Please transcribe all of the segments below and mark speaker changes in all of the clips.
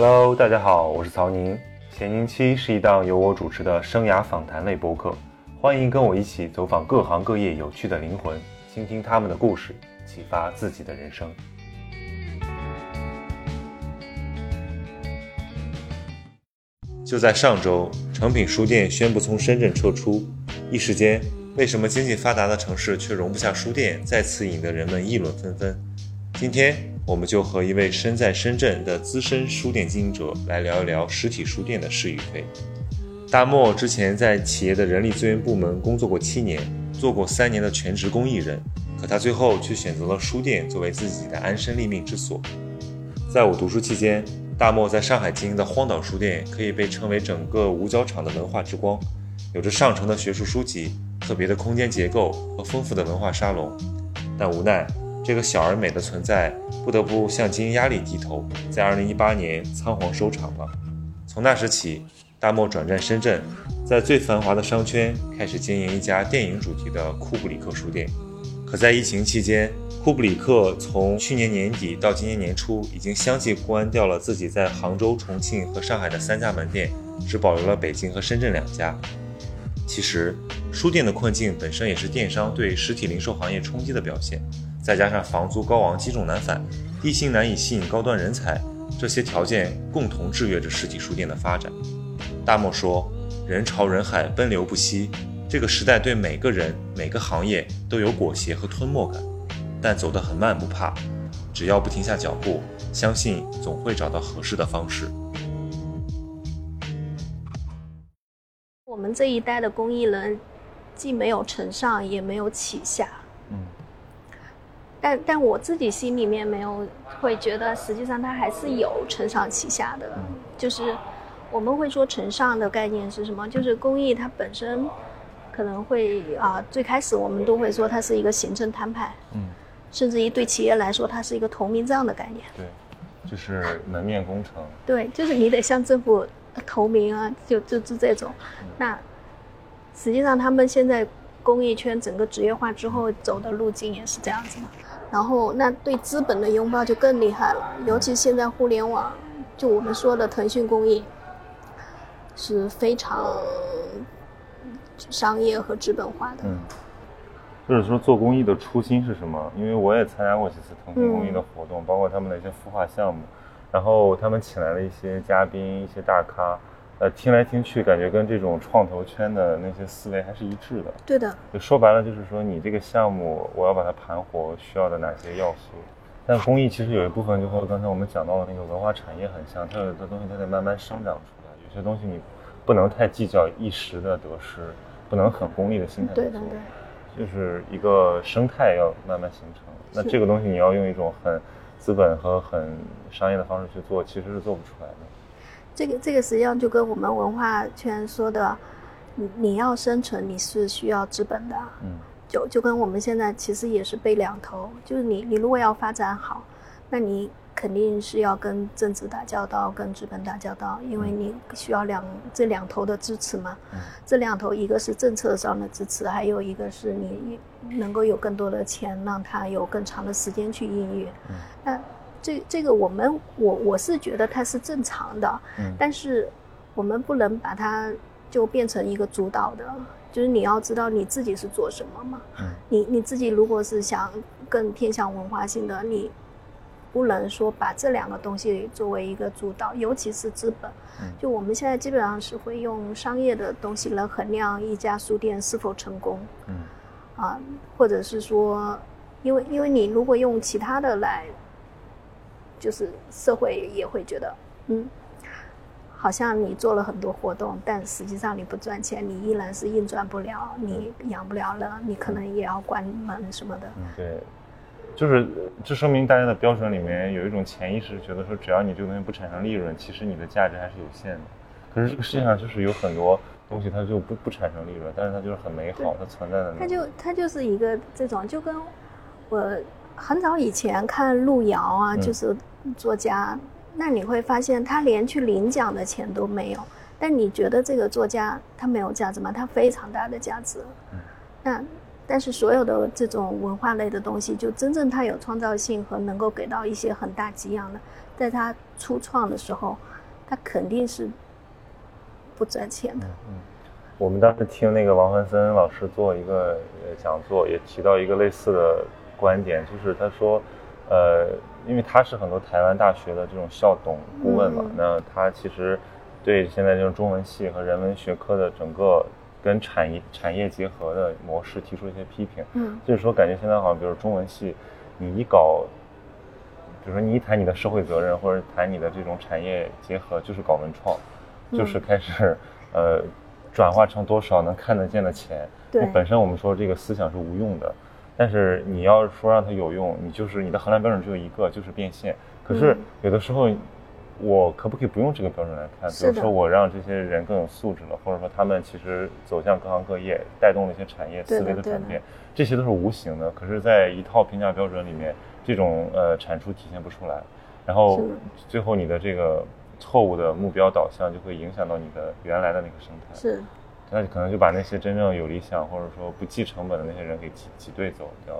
Speaker 1: Hello，大家好，我是曹宁。闲宁期是一档由我主持的生涯访谈类播客，欢迎跟我一起走访各行各业有趣的灵魂，倾听他们的故事，启发自己的人生。就在上周，诚品书店宣布从深圳撤出，一时间，为什么经济发达的城市却容不下书店，再次引得人们议论纷纷。今天，我们就和一位身在深圳的资深书店经营者来聊一聊实体书店的是与非。大漠之前在企业的人力资源部门工作过七年，做过三年的全职公益人，可他最后却选择了书店作为自己的安身立命之所。在我读书期间，大漠在上海经营的荒岛书店可以被称为整个五角场的文化之光，有着上乘的学术书籍、特别的空间结构和丰富的文化沙龙。但无奈，这个小而美的存在不得不向经营压力低头，在2018年仓皇收场了。从那时起，大漠转战深圳，在最繁华的商圈开始经营一家电影主题的库布里克书店。可在疫情期间，库布里克从去年年底到今年年初，已经相继关掉了自己在杭州、重庆和上海的三家门店，只保留了北京和深圳两家。其实，书店的困境本身也是电商对实体零售行业冲击的表现，再加上房租高昂、积重难返，地心难以吸引高端人才，这些条件共同制约着实体书店的发展。大漠说：“人潮人海，奔流不息，这个时代对每个人、每个行业都有裹挟和吞没感。”但走得很慢不怕，只要不停下脚步，相信总会找到合适的方式。
Speaker 2: 我们这一代的公益人，既没有承上，也没有启下。嗯。但但我自己心里面没有会觉得，实际上它还是有承上启下的。嗯。就是我们会说承上的概念是什么？就是公益它本身可能会啊，最开始我们都会说它是一个行政摊派。嗯。甚至于对企业来说，它是一个投名状的概念。
Speaker 1: 对，就是门面工程。
Speaker 2: 对，就是你得向政府投名啊，就就是这种。那实际上他们现在公益圈整个职业化之后走的路径也是这样子的。然后，那对资本的拥抱就更厉害了，尤其现在互联网，就我们说的腾讯公益，是非常商业和资本化的。嗯。
Speaker 1: 就是说做公益的初心是什么？因为我也参加过几次腾讯公益的活动，包括他们的一些孵化项目，然后他们请来了一些嘉宾、一些大咖，呃，听来听去，感觉跟这种创投圈的那些思维还是一致的。
Speaker 2: 对的。
Speaker 1: 就说白了，就是说你这个项目，我要把它盘活，需要的哪些要素？但公益其实有一部分就和刚才我们讲到的那个文化产业很像，它有的东西它得慢慢生长出来，有些东西你不能太计较一时的得失，不能很功利的心态
Speaker 2: 对对对。
Speaker 1: 就是一个生态要慢慢形成，那这个东西你要用一种很资本和很商业的方式去做，其实是做不出来的。
Speaker 2: 这个这个实际上就跟我们文化圈说的，你你要生存，你是需要资本的。嗯，就就跟我们现在其实也是背两头，就是你你如果要发展好，那你。肯定是要跟政治打交道，跟资本打交道，因为你需要两这两头的支持嘛。嗯这两头一个是政策上的支持，还有一个是你能够有更多的钱，让他有更长的时间去孕育。嗯那这这个我们我我是觉得它是正常的，但是我们不能把它就变成一个主导的，就是你要知道你自己是做什么嘛。你你自己如果是想更偏向文化性的，你。不能说把这两个东西作为一个主导，尤其是资本。就我们现在基本上是会用商业的东西来衡量一家书店是否成功。嗯，啊，或者是说，因为因为你如果用其他的来，就是社会也会觉得，嗯，好像你做了很多活动，但实际上你不赚钱，你依然是运转不了，你养不了了，你可能也要关门什么的。
Speaker 1: 对。就是，这说明大家的标准里面有一种潜意识，觉得说只要你这个东西不产生利润，其实你的价值还是有限的。可是这个世界上就是有很多东西，它就不不产生利润，但是它就是很美好，它存在的。
Speaker 2: 它就它就是一个这种，就跟我很早以前看路遥啊，就是作家，那你会发现他连去领奖的钱都没有，但你觉得这个作家他没有价值吗？他非常大的价值。那。但是所有的这种文化类的东西，就真正他有创造性和能够给到一些很大给养的，在他初创的时候，他肯定是不赚钱的。
Speaker 1: 嗯，我们当时听那个王环森老师做一个讲座，也提到一个类似的观点，就是他说，呃，因为他是很多台湾大学的这种校董顾问嘛，那他其实对现在这种中文系和人文学科的整个。跟产业产业结合的模式提出一些批评，嗯，就是说感觉现在好像，比如中文系，你一搞，比如说你一谈你的社会责任，或者谈你的这种产业结合，就是搞文创，就是开始，呃，转化成多少能看得见的钱。
Speaker 2: 对，
Speaker 1: 本身我们说这个思想是无用的，但是你要说让它有用，你就是你的衡量标准只有一个，就是变现。可是有的时候。我可不可以不用这个标准来看？比如说，我让这些人更有素质了，或者说他们其实走向各行各业，带动了一些产业思维的转变，这些都是无形的。可是，在一套评价标准里面，这种呃产出体现不出来，然后最后你的这个错误的目标导向就会影响到你的原来的那个生态。
Speaker 2: 是，
Speaker 1: 那可能就把那些真正有理想或者说不计成本的那些人给挤挤兑走掉。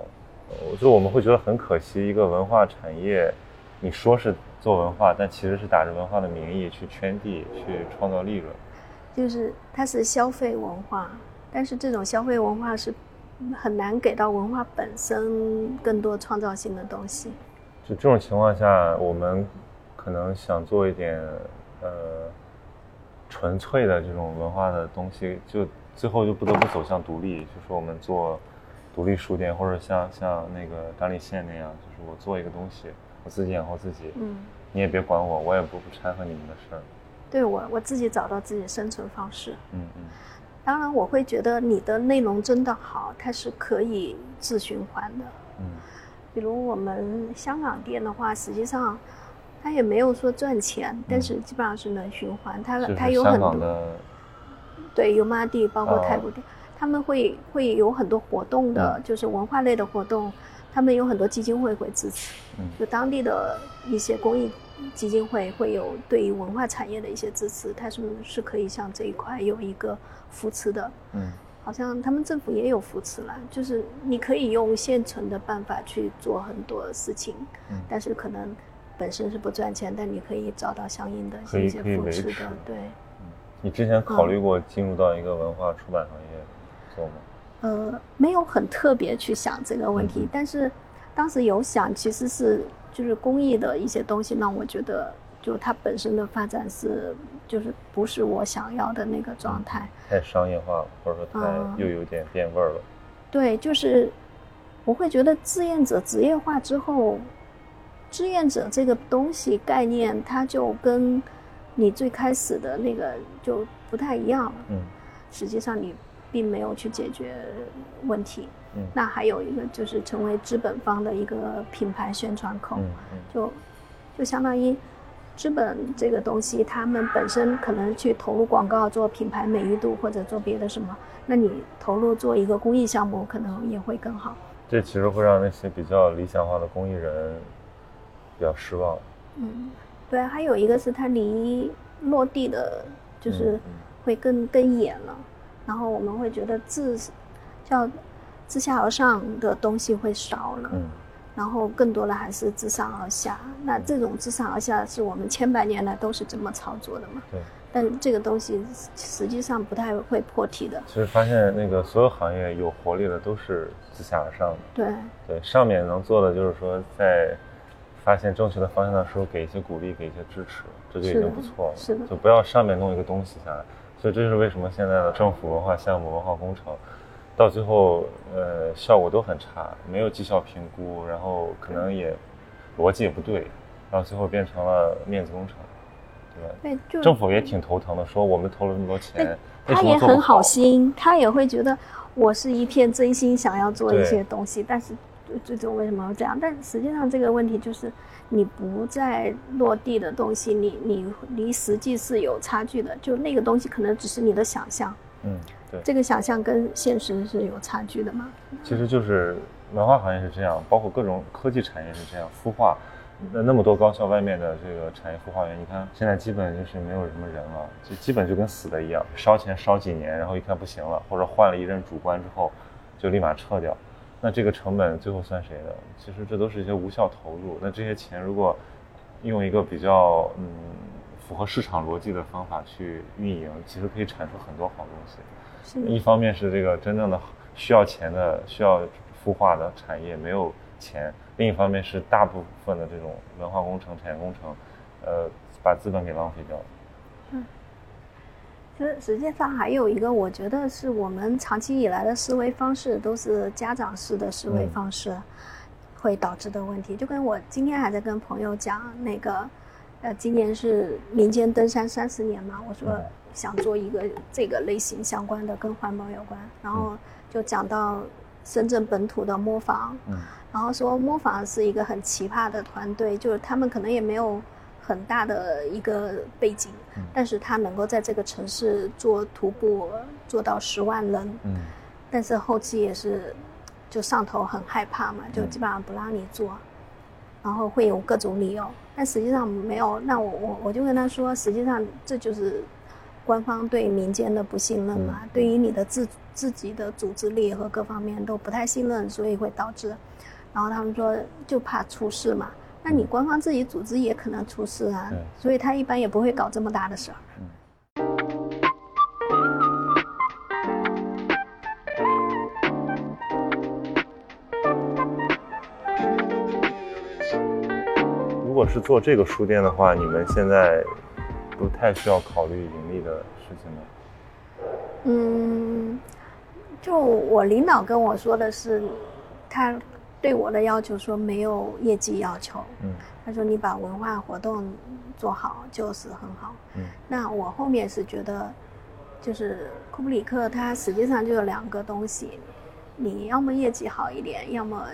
Speaker 1: 我就我们会觉得很可惜，一个文化产业，你说是。做文化，但其实是打着文化的名义去圈地、去创造利润。
Speaker 2: 就是它是消费文化，但是这种消费文化是很难给到文化本身更多创造性的东西。
Speaker 1: 就这种情况下，我们可能想做一点呃纯粹的这种文化的东西，就最后就不得不走向独立。就是我们做独立书店，或者像像那个单立线那样，就是我做一个东西。我自己养活自己，嗯，你也别管我，我也不不掺和你们的事儿。
Speaker 2: 对我，我自己找到自己生存方式。嗯嗯。当然，我会觉得你的内容真的好，它是可以自循环的。嗯。比如我们香港店的话，实际上它也没有说赚钱，但是基本上是能循环。它它有很多。对，油麻地包括太古地，他们会会有很多活动的，就是文化类的活动。他们有很多基金会会支持，就当地的一些公益基金会会有对于文化产业的一些支持，他是是可以向这一块有一个扶持的。嗯，好像他们政府也有扶持了，就是你可以用现成的办法去做很多事情，但是可能本身是不赚钱，但你可以找到相应的一些扶持的。对，
Speaker 1: 你之前考虑过进入到一个文化出版行业做吗？
Speaker 2: 呃，没有很特别去想这个问题，但是当时有想，其实是就是公益的一些东西，让我觉得就它本身的发展是就是不是我想要的那个状态，
Speaker 1: 太商业化了，或者说太又有点变味儿了。
Speaker 2: 对，就是我会觉得志愿者职业化之后，志愿者这个东西概念，它就跟你最开始的那个就不太一样了。嗯，实际上你。并没有去解决问题，嗯，那还有一个就是成为资本方的一个品牌宣传口，就就相当于资本这个东西，他们本身可能去投入广告做品牌美誉度或者做别的什么，那你投入做一个公益项目可能也会更好。
Speaker 1: 这其实会让那些比较理想化的公益人比较失望。
Speaker 2: 嗯，对，还有一个是它离落地的，就是会更更远了。然后我们会觉得自叫自下而上的东西会少了，嗯，然后更多的还是自上而下。那这种自上而下是我们千百年来都是这么操作的嘛？
Speaker 1: 对。
Speaker 2: 但这个东西实际上不太会破题的。
Speaker 1: 其实发现那个所有行业有活力的都是自下而上的。
Speaker 2: 对。
Speaker 1: 对，上面能做的就是说在发现正确的方向的时候给一些鼓励，给一些支持，这就已经不错了。
Speaker 2: 是的。
Speaker 1: 就不要上面弄一个东西下来。所以这就是为什么现在的政府文化项目、文化工程，到最后，呃，效果都很差，没有绩效评估，然后可能也逻辑也不对，然后最后变成了面子工程，对吧？对，政府也挺头疼的，说我们投了那么多钱，
Speaker 2: 他也很好心，他也会觉得我是一片真心想要做一些东西，但是最终为什么要这样？但实际上这个问题就是。你不在落地的东西，你你离实际是有差距的。就那个东西可能只是你的想象，
Speaker 1: 嗯，对，
Speaker 2: 这个想象跟现实是有差距的嘛。
Speaker 1: 其实就是文化行业是这样，包括各种科技产业是这样。孵化那那么多高校外面的这个产业孵化园，你看现在基本就是没有什么人了，就基本就跟死的一样，烧钱烧几年，然后一看不行了，或者换了一任主管之后，就立马撤掉。那这个成本最后算谁的？其实这都是一些无效投入。那这些钱如果用一个比较嗯符合市场逻辑的方法去运营，其实可以产出很多好东西。一方面是这个真正的需要钱的、需要孵化的产业没有钱；另一方面是大部分的这种文化工程、产业工程，呃，把资本给浪费掉了。嗯。
Speaker 2: 其实实际上还有一个，我觉得是我们长期以来的思维方式都是家长式的思维方式，会导致的问题。就跟我今天还在跟朋友讲那个，呃，今年是民间登山三十年嘛，我说想做一个这个类型相关的，跟环保有关，然后就讲到深圳本土的磨坊，然后说磨坊是一个很奇葩的团队，就是他们可能也没有。很大的一个背景，但是他能够在这个城市做徒步做到十万人，嗯，但是后期也是，就上头很害怕嘛，就基本上不让你做，然后会有各种理由，但实际上没有。那我我我就跟他说，实际上这就是官方对民间的不信任嘛，对于你的自自己的组织力和各方面都不太信任，所以会导致，然后他们说就怕出事嘛。那你官方自己组织也可能出事啊，所以他一般也不会搞这么大的事儿。
Speaker 1: 如果是做这个书店的话，你们现在不太需要考虑盈利的事情吗？
Speaker 2: 嗯，就我领导跟我说的是，他。对我的要求说没有业绩要求，嗯，他说你把文化活动做好就是很好，嗯，那我后面是觉得，就是库布里克他实际上就有两个东西，你要么业绩好一点，要么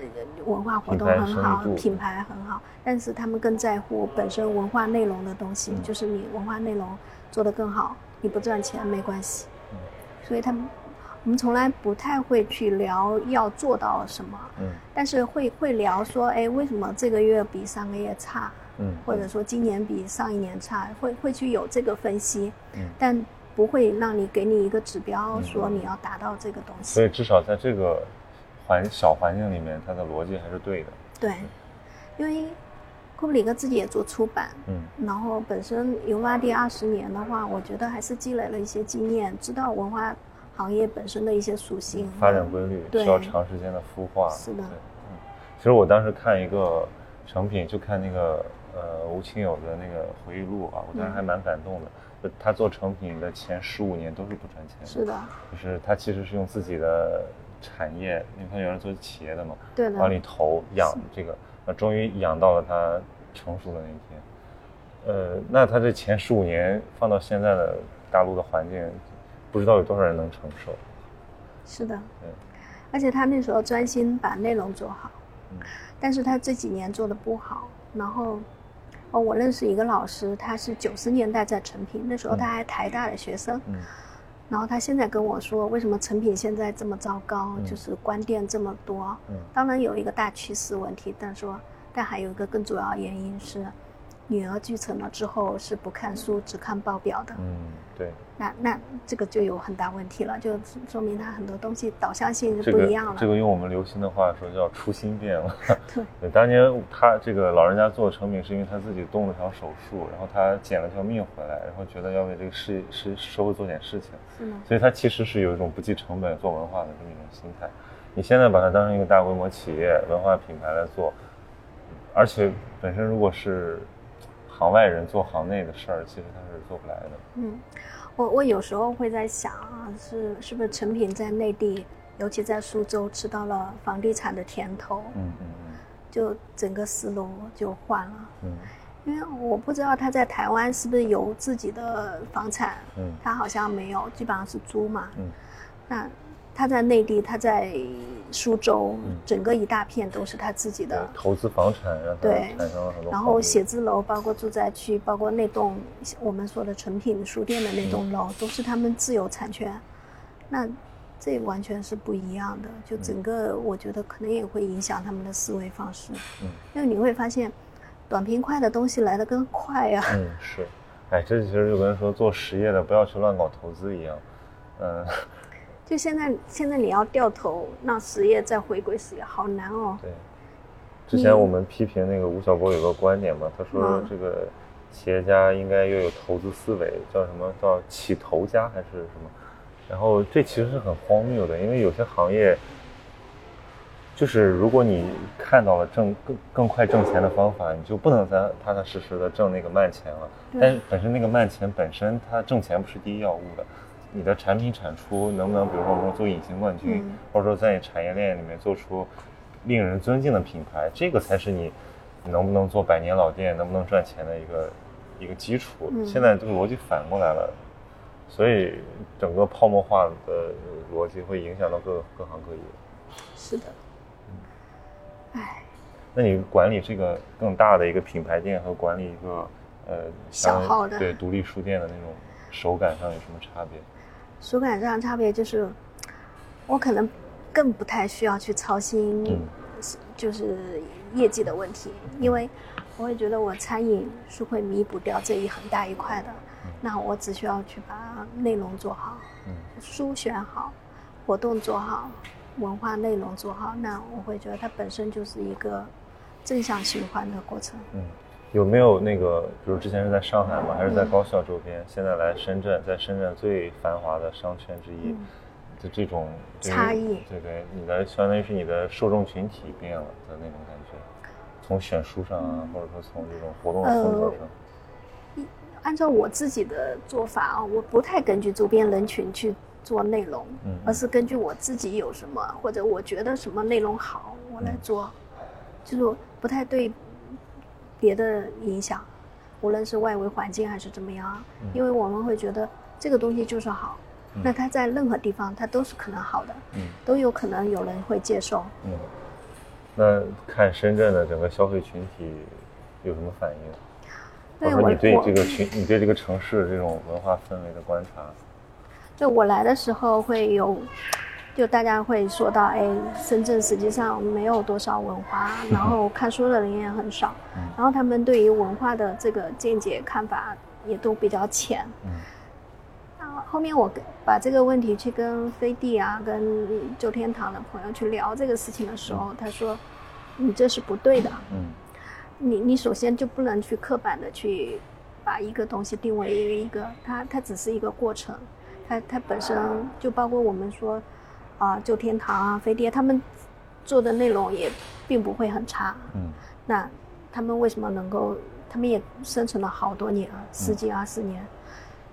Speaker 2: 文化活动很好，品牌很好，但是他们更在乎本身文化内容的东西，就是你文化内容做得更好，你不赚钱没关系，所以他们。我们从来不太会去聊要做到什么，嗯，但是会会聊说，哎，为什么这个月比上个月差，嗯，或者说今年比上一年差，会会去有这个分析，嗯，但不会让你给你一个指标说你要达到这个东西。
Speaker 1: 所以至少在这个环小环境里面，它的逻辑还是对的。
Speaker 2: 对，因为库布里克自己也做出版，嗯，然后本身油麻地二十年的话，我觉得还是积累了一些经验，知道文化。行业本身的一些属性、
Speaker 1: 发展规律，需要长时间的孵化。
Speaker 2: 是的，
Speaker 1: 嗯，其实我当时看一个成品，就看那个呃吴清友的那个回忆录啊，我当时还蛮感动的。就他做成品的前十五年都是不赚钱的。
Speaker 2: 是的，
Speaker 1: 就是他其实是用自己的产业，因为他原来做企业的嘛，
Speaker 2: 对
Speaker 1: 往里投养这个，那终于养到了他成熟的那一天。呃，那他这前十五年放到现在的大陆的环境。不知道有多少人能承受。
Speaker 2: 是的，而且他那时候专心把内容做好，但是他这几年做的不好。然后，哦，我认识一个老师，他是九十年代在成品，那时候他还台大的学生。嗯。然后他现在跟我说，为什么成品现在这么糟糕，就是关店这么多。嗯。当然有一个大趋势问题，但说，但还有一个更主要原因是。女儿继承了之后是不看书只看报表的，
Speaker 1: 嗯，对。
Speaker 2: 那那这个就有很大问题了，就说明他很多东西导向性是不一样了。
Speaker 1: 这个用我们流行的话说叫初心变了。对，当年他这个老人家做成品是因为他自己动了条手术，然后他捡了条命回来，然后觉得要为这个事是社会做点事情。
Speaker 2: 是吗？
Speaker 1: 所以他其实是有一种不计成本做文化的这么一种心态。你现在把它当成一个大规模企业文化品牌来做，而且本身如果是。行外人做行内的事儿，其实他是做不来的。
Speaker 2: 嗯，我我有时候会在想啊，是是不是陈品在内地，尤其在苏州吃到了房地产的甜头？嗯嗯嗯，就整个思路就换了。嗯，因为我不知道他在台湾是不是有自己的房产。嗯，他好像没有，基本上是租嘛。嗯，那。他在内地，他在苏州，整个一大片都是他自己的
Speaker 1: 投资房产，让他产生了很多。
Speaker 2: 然后写字楼，包括住宅区，包括那栋我们说的成品书店的那栋楼，都是他们自有产权。那这完全是不一样的，就整个我觉得可能也会影响他们的思维方式。嗯，因为你会发现，短平快的东西来的更快呀。
Speaker 1: 嗯，是，哎，这其实就跟说做实业的不要去乱搞投资一样。嗯。
Speaker 2: 就现在现在你要掉头让实业再回归实业，好难哦。
Speaker 1: 对。之前我们批评那个吴晓波有个观点嘛，他说这个企业家应该要有投资思维，叫什么叫起头家还是什么？然后这其实是很荒谬的，因为有些行业，就是如果你看到了挣更更快挣钱的方法，你就不能再踏踏实实的挣那个慢钱了。但是本身那个慢钱本身它挣钱不是第一要务的，你的产品产出能不能，比如说我们做隐形冠军，或者说在产业链里面做出。令人尊敬的品牌，这个才是你能不能做百年老店、能不能赚钱的一个一个基础。现在这个逻辑反过来了，所以整个泡沫化的逻辑会影响到各各行各业。
Speaker 2: 是的。唉。
Speaker 1: 那你管理这个更大的一个品牌店和管理一个呃
Speaker 2: 小号的
Speaker 1: 对独立书店的那种手感上有什么差别？
Speaker 2: 手感上差别就是，我可能。更不太需要去操心，就是业绩的问题，因为我会觉得我餐饮是会弥补掉这一很大一块的。那我只需要去把内容做好，书选好，活动做好，文化内容做好，那我会觉得它本身就是一个正向循环的过程。
Speaker 1: 嗯，有没有那个，比如之前是在上海嘛？还是在高校周边？现在来深圳，在深圳最繁华的商圈之一。就这种
Speaker 2: 差异，
Speaker 1: 对对，你的相当于是你的受众群体变了的那种感觉，从选书上啊，或者说从这种活动风格上。
Speaker 2: 按照我自己的做法啊，我不太根据周边人群去做内容，嗯，而是根据我自己有什么或者我觉得什么内容好，我来做，就是不太对别的影响，无论是外围环境还是怎么样，因为我们会觉得这个东西就是好。那它在任何地方，它都是可能好的，嗯，都有可能有人会接受，嗯。
Speaker 1: 那看深圳的整个消费群体有什么反应？或者你对这个群，你对这个城市这种文化氛围的观察？
Speaker 2: 就我来的时候会有，就大家会说到，哎，深圳实际上没有多少文化，然后看书的人也很少，然后他们对于文化的这个见解看法也都比较浅，嗯。后面我把这个问题去跟飞地啊、跟旧天堂的朋友去聊这个事情的时候，他说：“你这是不对的。嗯，你你首先就不能去刻板的去把一个东西定为一个，它它只是一个过程，它它本身就包括我们说啊，旧天堂啊、飞碟他们做的内容也并不会很差。嗯，那他们为什么能够？他们也生存了好多年啊，十几二十年，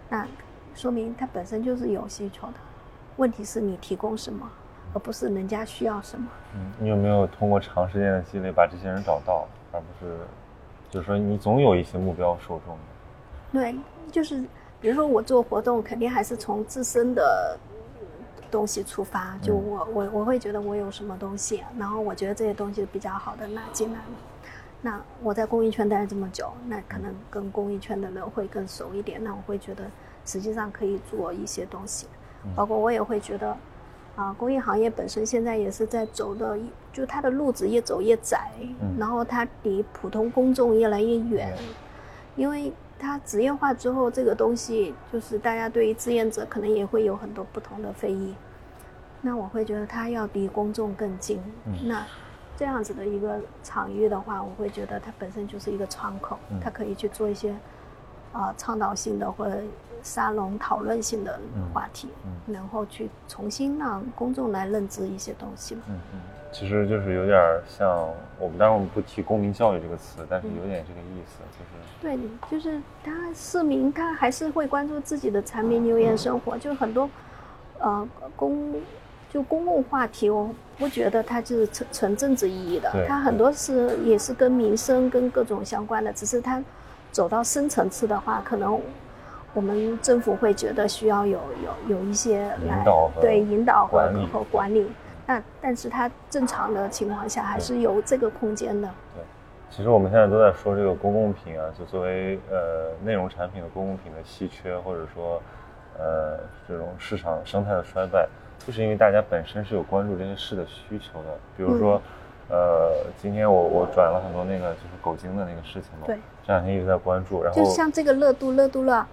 Speaker 2: 那。”说明它本身就是有需求的，问题是你提供什么，而不是人家需要什么。
Speaker 1: 嗯，你有没有通过长时间的积累把这些人找到，而不是，就是说你总有一些目标受众。
Speaker 2: 对，就是比如说我做活动，肯定还是从自身的东西出发，就我我我会觉得我有什么东西，然后我觉得这些东西比较好的拿进来了。那我在公益圈待了这么久，那可能跟公益圈的人会更熟一点，那我会觉得。实际上可以做一些东西，包括我也会觉得，啊，公益行业本身现在也是在走的，就它的路子越走越窄，然后它离普通公众越来越远，因为它职业化之后，这个东西就是大家对于志愿者可能也会有很多不同的非议，那我会觉得它要离公众更近，那这样子的一个场域的话，我会觉得它本身就是一个窗口，它可以去做一些啊倡导性的或者。沙龙讨论性的话题，然后去重新让公众来认知一些东西嘛。嗯
Speaker 1: 嗯，其实就是有点像我们，当然我们不提公民教育这个词，但是有点这个意思，就是。
Speaker 2: 对，就是他市民他还是会关注自己的柴米油盐生活，就很多呃公就公共话题，我不觉得它就是纯纯政治意义的，它很多是也是跟民生跟各种相关的，只是它走到深层次的话，可能。我们政府会觉得需要有有有一些来对引导和和管理，那但是它正常的情况下还是有这个空间的。
Speaker 1: 对，其实我们现在都在说这个公共品啊，就作为呃内容产品的公共品的稀缺，或者说呃这种市场生态的衰败，就是因为大家本身是有关注这些事的需求的。比如说，呃，今天我我转了很多那个就是狗精的那个事情嘛，
Speaker 2: 对，
Speaker 1: 这两天一直在关注，然后
Speaker 2: 就像这个热度热度了。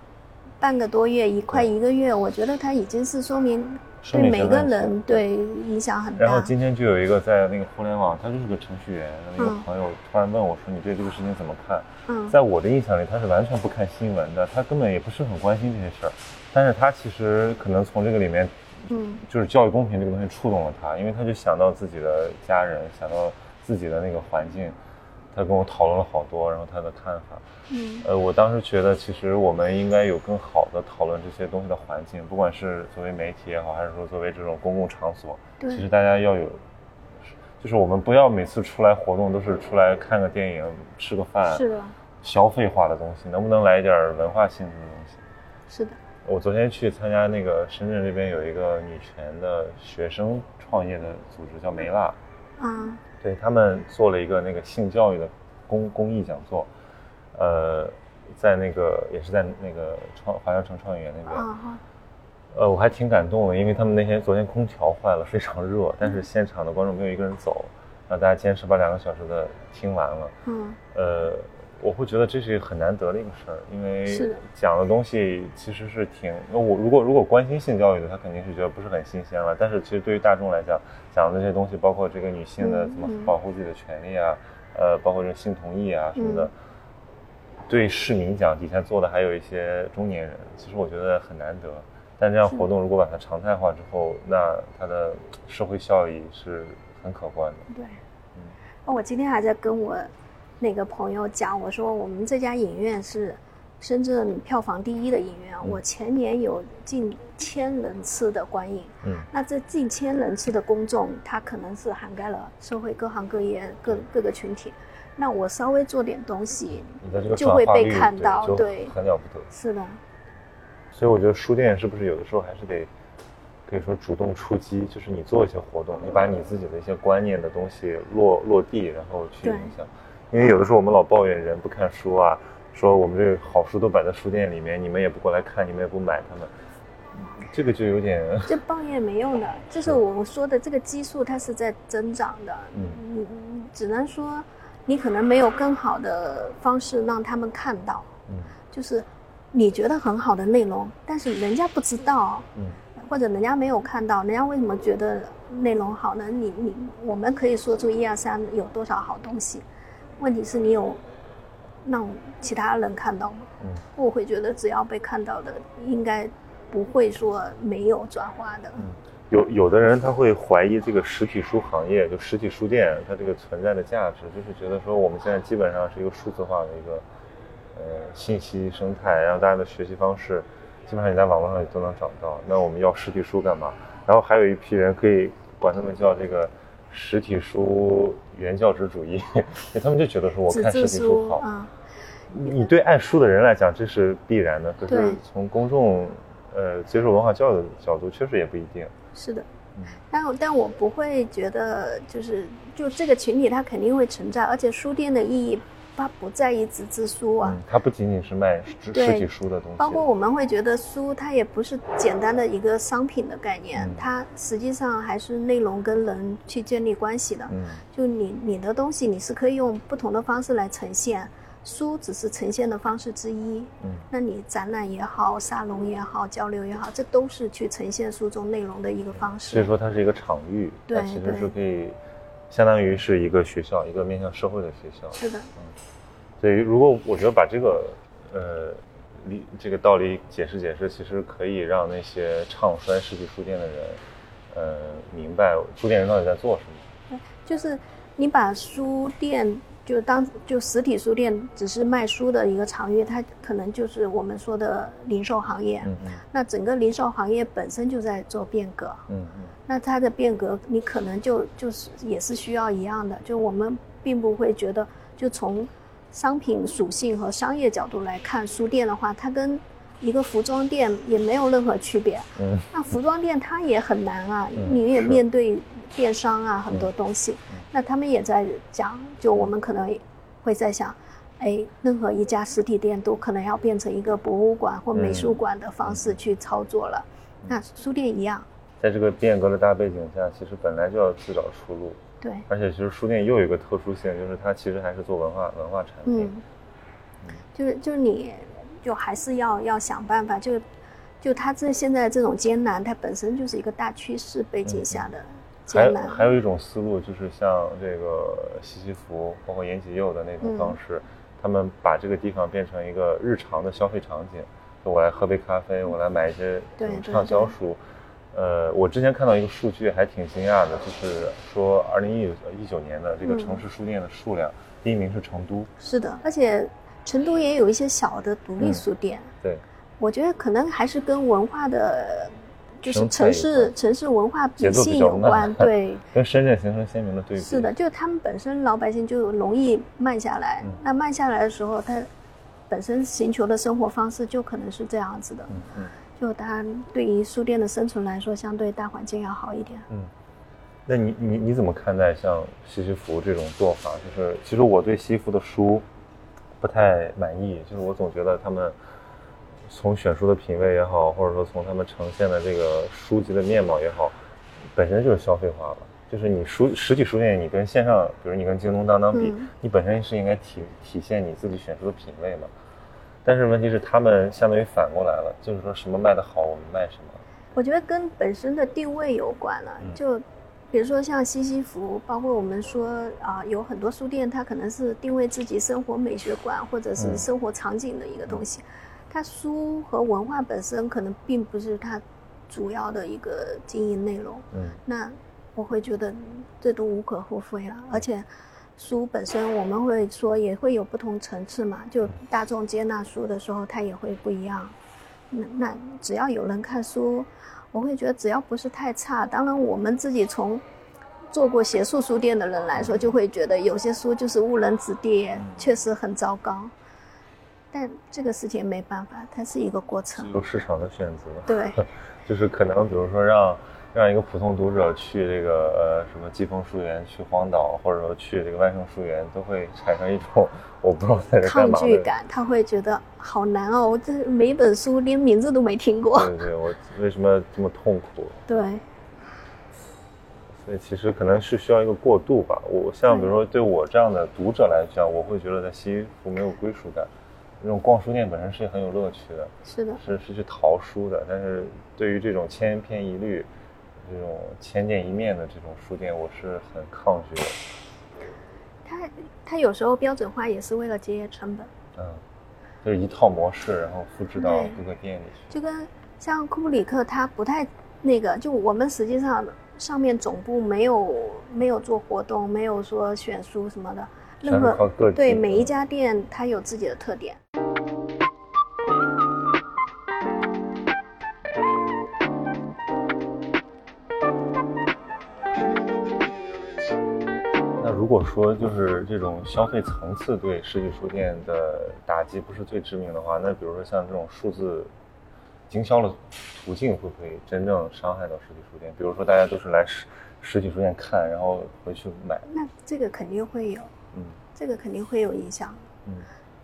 Speaker 2: 半个多月，一快一个月，我觉得它已经是说明对每个人对影响很大。
Speaker 1: 然后今天就有一个在那个互联网，他就是个程序员的那个朋友，突然问我说：“你对这个事情怎么看？”嗯，在我的印象里，他是完全不看新闻的，他根本也不是很关心这些事儿。但是他其实可能从这个里面，嗯，就是教育公平这个东西触动了他，因为他就想到自己的家人，想到自己的那个环境。他跟我讨论了好多，然后他的看法，嗯，呃，我当时觉得其实我们应该有更好的讨论这些东西的环境，不管是作为媒体也好，还是说作为这种公共场所，
Speaker 2: 对，
Speaker 1: 其实大家要有，就是我们不要每次出来活动都是出来看个电影、吃个饭，
Speaker 2: 是的，
Speaker 1: 消费化的东西，能不能来一点文化性质的东西？
Speaker 2: 是的，
Speaker 1: 我昨天去参加那个深圳这边有一个女权的学生创业的组织，叫梅辣，啊。对他们做了一个那个性教育的公公益讲座，呃，在那个也是在那个创华侨城创意园那边，呃，我还挺感动的，因为他们那天昨天空调坏了，非常热，但是现场的观众没有一个人走，让大家坚持把两个小时的听完了，嗯，呃。我会觉得这是很难得的一个事儿，因为讲的东西其实是挺……那我如果如果关心性教育的，他肯定是觉得不是很新鲜了。但是其实对于大众来讲，讲的这些东西，包括这个女性的怎么保护自己的权利啊，呃，包括这个性同意啊什么的，对市民讲，底下坐的还有一些中年人，其实我觉得很难得。但这样活动如果把它常态化之后，那它的社会效益是很可观的。
Speaker 2: 对，嗯，那我今天还在跟我。那个朋友讲，我说我们这家影院是深圳票房第一的影院，我前年有近千人次的观影。嗯，那这近千人次的公众，他可能是涵盖了社会各行各业各各个群体。那我稍微做点东西，就会被看到，对，
Speaker 1: 很了不得。
Speaker 2: 是的。
Speaker 1: 所以我觉得书店是不是有的时候还是得可以说主动出击，就是你做一些活动，你把你自己的一些观念的东西落落地，然后去影响。因为有的时候我们老抱怨人不看书啊，说我们这个好书都摆在书店里面，你们也不过来看，你们也不买，他们，这个就有点。
Speaker 2: 这抱怨没用的，就是我们说的这个基数它是在增长的，嗯，你只能说你可能没有更好的方式让他们看到，嗯，就是你觉得很好的内容，但是人家不知道，嗯，或者人家没有看到，人家为什么觉得内容好呢？你你我们可以说出一二三有多少好东西。问题是你有让其他人看到吗？嗯，我会觉得只要被看到的，应该不会说没有转化的。嗯，
Speaker 1: 有有的人他会怀疑这个实体书行业，就实体书店它这个存在的价值，就是觉得说我们现在基本上是一个数字化的一个呃信息生态，然后大家的学习方式基本上你在网络上也都能找到。那我们要实体书干嘛？然后还有一批人可以管他们叫这个。实体书原教旨主义，他们就觉得说我看实体书好。你对爱书的人来讲，这是必然的。可是从公众，呃，接受文化教育的角度，确实也不一定。
Speaker 2: 是的，但但我不会觉得，就是就这个群体，它肯定会存在，而且书店的意义。它不在意纸质书啊，
Speaker 1: 它不仅仅是卖实体书的东西，
Speaker 2: 包括我们会觉得书，它也不是简单的一个商品的概念，它实际上还是内容跟人去建立关系的。嗯，就你你的东西，你是可以用不同的方式来呈现，书只是呈现的方式之一。嗯，那你展览也好，沙龙也好，交流也好，这都是去呈现书中内容的一个方式。
Speaker 1: 所以说，它是一个场域，
Speaker 2: 对
Speaker 1: 其实是可以。相当于是一个学校，一个面向社会的学校。
Speaker 2: 是的，嗯，
Speaker 1: 所以如果我觉得把这个，呃，理这个道理解释解释，其实可以让那些唱衰实体书店的人，呃，明白书店人到底在做什么。
Speaker 2: 就是你把书店。就当就实体书店只是卖书的一个场域，它可能就是我们说的零售行业。嗯嗯。那整个零售行业本身就在做变革。嗯嗯。那它的变革，你可能就就是也是需要一样的。就我们并不会觉得，就从商品属性和商业角度来看，书店的话，它跟一个服装店也没有任何区别。嗯。那服装店它也很难啊，你也面对电商啊很多东西。那他们也在讲，就我们可能会在想，哎，任何一家实体店都可能要变成一个博物馆或美术馆的方式去操作了。那书店一样，
Speaker 1: 在这个变革的大背景下，其实本来就要自找出路。
Speaker 2: 对。
Speaker 1: 而且其实书店又有一个特殊性，就是它其实还是做文化文化产品。
Speaker 2: 嗯。就是就是你，就还是要要想办法，就就它这现在这种艰难，它本身就是一个大趋势背景下的艰难。
Speaker 1: 还有一种思路，就是像这个西西弗，包括延吉佑的那种方式，他们把这个地方变成一个日常的消费场景。就我来喝杯咖啡，我来买一些畅销书。呃，我之前看到一个数据还挺惊讶的，就是说二零一一九年的这个城市书店的数量，第一名是成都。
Speaker 2: 是的，而且成都也有一些小的独立书店。
Speaker 1: 对。
Speaker 2: 我觉得可能还是跟文化的，就是城市城市文化秉性有关，对，
Speaker 1: 跟深圳形成鲜明的对比。
Speaker 2: 是的，就是他们本身老百姓就容易慢下来，那慢下来的时候，他本身寻求的生活方式就可能是这样子的，嗯嗯，就他对于书店的生存来说，相对大环境要好一点。嗯，
Speaker 1: 那你你你怎么看待像西西弗这种做法？就是其实我对西服的书不太满意，就是我总觉得他们。从选书的品味也好，或者说从他们呈现的这个书籍的面貌也好，本身就是消费化了。就是你书实体书店，你跟线上，比如你跟京东、当当比，你本身是应该体体现你自己选书的品味嘛。但是问题是，他们相当于反过来了，就是说什么卖的好，我们卖什么。
Speaker 2: 我觉得跟本身的定位有关了。就比如说像西西弗，包括我们说啊，有很多书店，它可能是定位自己生活美学馆或者是生活场景的一个东西。它书和文化本身可能并不是它主要的一个经营内容，嗯，那我会觉得这都无可厚非了。而且书本身我们会说也会有不同层次嘛，就大众接纳书的时候它也会不一样。那那只要有人看书，我会觉得只要不是太差。当然我们自己从做过学术书店的人来说，就会觉得有些书就是误人子弟，确实很糟糕。但这个事情没办法，它是一个过程，
Speaker 1: 有市场的选择。
Speaker 2: 对，
Speaker 1: 就是可能比如说让让一个普通读者去这个呃什么季风书园、去荒岛，或者说去这个万盛书园，都会产生一种我不知道在这干
Speaker 2: 嘛抗拒感。他会觉得好难哦，我这每本书连名字都没听过。
Speaker 1: 对对，我为什么这么痛苦？
Speaker 2: 对。
Speaker 1: 所以其实可能是需要一个过渡吧。我像比如说对我这样的读者来讲，我会觉得在西服没有归属感。这种逛书店本身是很有乐趣的，
Speaker 2: 是的，
Speaker 1: 是是去淘书的。但是对于这种千篇一律、这种千店一面的这种书店，我是很抗拒的。
Speaker 2: 它它有时候标准化也是为了节约成本。
Speaker 1: 嗯，就是一套模式，然后复制到各个店里去。
Speaker 2: 就跟像库布里克，他不太那个，就我们实际上上面总部没有没有做活动，没有说选书什么的。
Speaker 1: 任何
Speaker 2: 对每一家店，它有自己的特点。
Speaker 1: 那如果说就是这种消费层次对实体书店的打击不是最致命的话，那比如说像这种数字经销的途径，会不会真正伤害到实体书店？比如说大家都是来实实体书店看，然后回去买，
Speaker 2: 那这个肯定会有。嗯，这个肯定会有影响，嗯，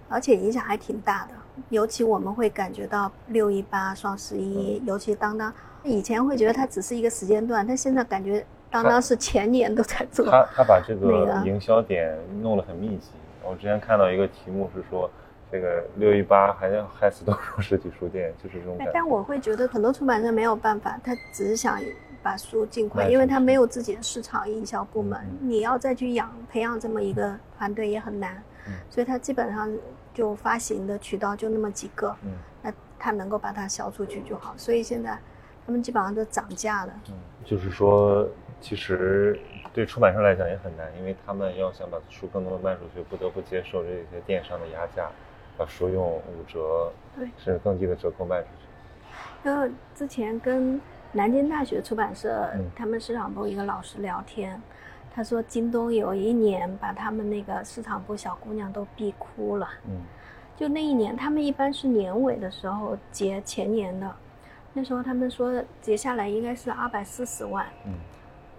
Speaker 2: 而且影响还挺大的。尤其我们会感觉到六一八、双十一，尤其当当，以前会觉得它只是一个时间段，但现在感觉当当是全年都在做。
Speaker 1: 他他把这个营销点弄得很密集。我之前看到一个题目是说，这个六一八还要害死多少实体书店，就是这种感觉。
Speaker 2: 但我会觉得很多出版社没有办法，他只是想。把书尽快，因为他没有自己的市场营销部门，你要再去养培养这么一个团队也很难，所以他基本上就发行的渠道就那么几个，嗯那他能够把它销出去就好。所以现在他们基本上都涨价了。
Speaker 1: 嗯，就是说，其实对出版社来讲也很难，因为他们要想把书更多的卖出去，不得不接受这些电商的压价，把书用五折，
Speaker 2: 对，
Speaker 1: 甚至更低的折扣卖出去。
Speaker 2: 因为之前跟。南京大学出版社，他们市场部一个老师聊天，他说京东有一年把他们那个市场部小姑娘都逼哭了。嗯，就那一年，他们一般是年尾的时候结前年的，那时候他们说结下来应该是二百四十万。嗯，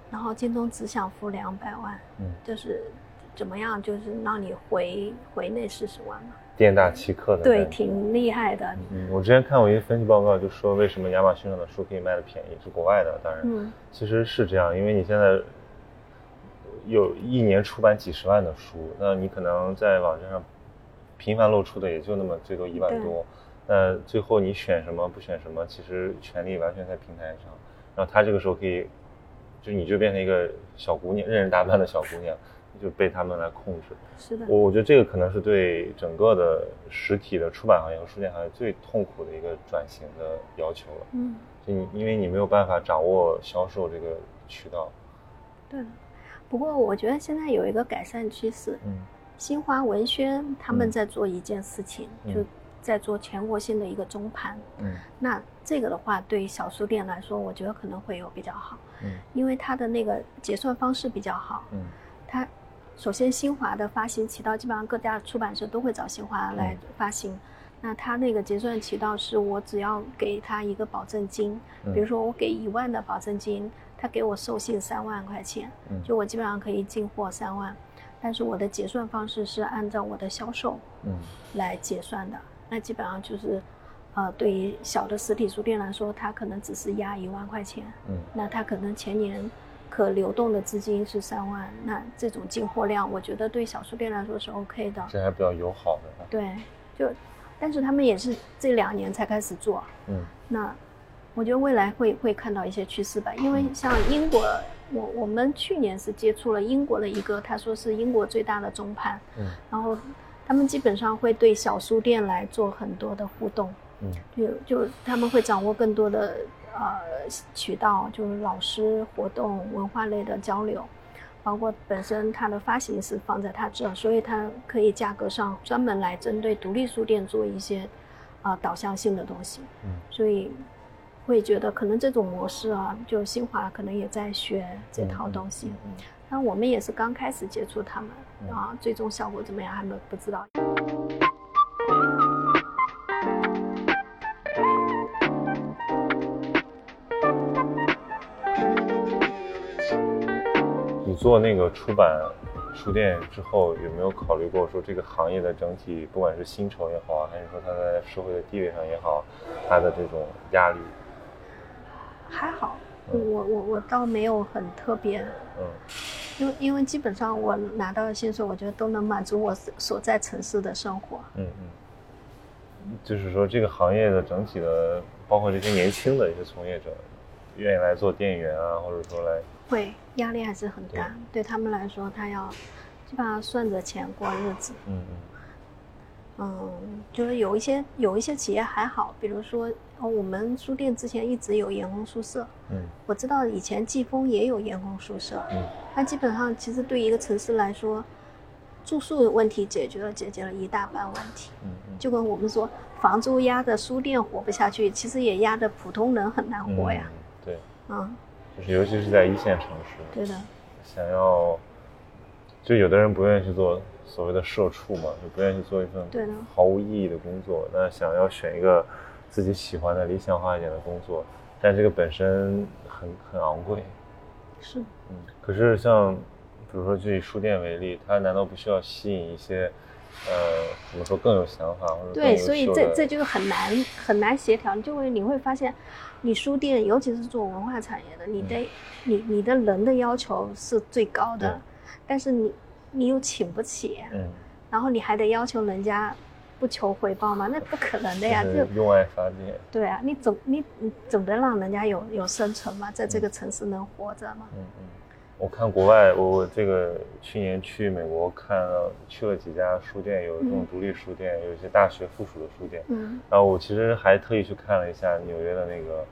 Speaker 2: 然后京东只想付两百万。嗯，就是怎么样，就是让你回回那四十万嘛。
Speaker 1: 店大欺客的，
Speaker 2: 对，挺厉害的。
Speaker 1: 嗯，我之前看过一个分析报告，就说为什么亚马逊上的书可以卖的便宜，是国外的，当然，嗯，其实是这样，因为你现在有一年出版几十万的书，那你可能在网站上频繁露出的也就那么最多一万多，那最后你选什么不选什么，其实权利完全在平台上。然后他这个时候可以，就你就变成一个小姑娘，任人打扮的小姑娘，就被他们来控制。
Speaker 2: 是的，
Speaker 1: 我我觉得这个可能是对整个的实体的出版行业和书店行业最痛苦的一个转型的要求了。嗯，就你因为你没有办法掌握销售这个渠道。
Speaker 2: 对的，不过我觉得现在有一个改善趋势。嗯，新华文轩他们在做一件事情，就。在做全国性的一个中盘，嗯，那这个的话，对于小书店来说，我觉得可能会有比较好，嗯，因为它的那个结算方式比较好，嗯，它首先新华的发行渠道，基本上各家出版社都会找新华来发行，那它那个结算渠道是我只要给他一个保证金，比如说我给一万的保证金，他给我授信三万块钱，就我基本上可以进货三万，但是我的结算方式是按照我的销售，嗯，来结算的。那基本上就是，呃，对于小的实体书店来说，他可能只是压一万块钱，嗯，那他可能前年可流动的资金是三万，那这种进货量，我觉得对小书店来说是 OK 的，
Speaker 1: 这还比较友好的。
Speaker 2: 对，就，但是他们也是这两年才开始做，嗯，那我觉得未来会会看到一些趋势吧，因为像英国，我我们去年是接触了英国的一个，他说是英国最大的中盘，嗯，然后。他们基本上会对小书店来做很多的互动，嗯，就就他们会掌握更多的呃渠道，就是老师活动、文化类的交流，包括本身它的发行是放在他这，所以它可以价格上专门来针对独立书店做一些啊导向性的东西，嗯，所以会觉得可能这种模式啊，就新华可能也在学这套东西。嗯那我们也是刚开始接触他们啊，最终效果怎么样还没不知道。
Speaker 1: 做那个出版书店之后，有没有考虑过说这个行业的整体，不管是薪酬也好，还是说它在社会的地位上也好，它的这种压力？
Speaker 2: 还好。我我我倒没有很特别，嗯，因为因为基本上我拿到的薪水，我觉得都能满足我所在城市的生活。嗯
Speaker 1: 嗯，就是说这个行业的整体的，包括这些年轻的一些从业者，愿意来做店员啊，或者说来，
Speaker 2: 会压力还是很大，对他们来说，他要基本上算着钱过日子。嗯嗯。嗯，就是有一些有一些企业还好，比如说哦，我们书店之前一直有员工宿舍。嗯，我知道以前季风也有员工宿舍。嗯，那基本上其实对一个城市来说，住宿问题解决了，解决了一大半问题。嗯嗯，就跟我们说房租压着书店活不下去，其实也压着普通人很难活呀。
Speaker 1: 对。嗯，就是尤其是在一线城市。
Speaker 2: 对的。
Speaker 1: 想要，就有的人不愿意去做。所谓的社畜嘛，就不愿意去做一份毫无意义的工作。那想要选一个自己喜欢的、理想化一点的工作，但这个本身很很昂贵。
Speaker 2: 是，
Speaker 1: 嗯。可是像，比如说就以书店为例，它难道不需要吸引一些，呃，怎么说更有想法或者
Speaker 2: 对，所以这这就是很难很难协调。就会你会发现，你书店尤其是做文化产业的，你的你你的人的要求是最高的，但是你。你又请不起，嗯，然后你还得要求人家不求回报吗？那不可能的呀，
Speaker 1: 就用爱发电。
Speaker 2: 对啊，你总你你总得让人家有有生存嘛，在这个城市能活着嘛。嗯嗯，
Speaker 1: 我看国外，我我这个去年去美国看了去了几家书店，有这种独立书店，有一些大学附属的书店。嗯，然后我其实还特意去看了一下纽约的那个，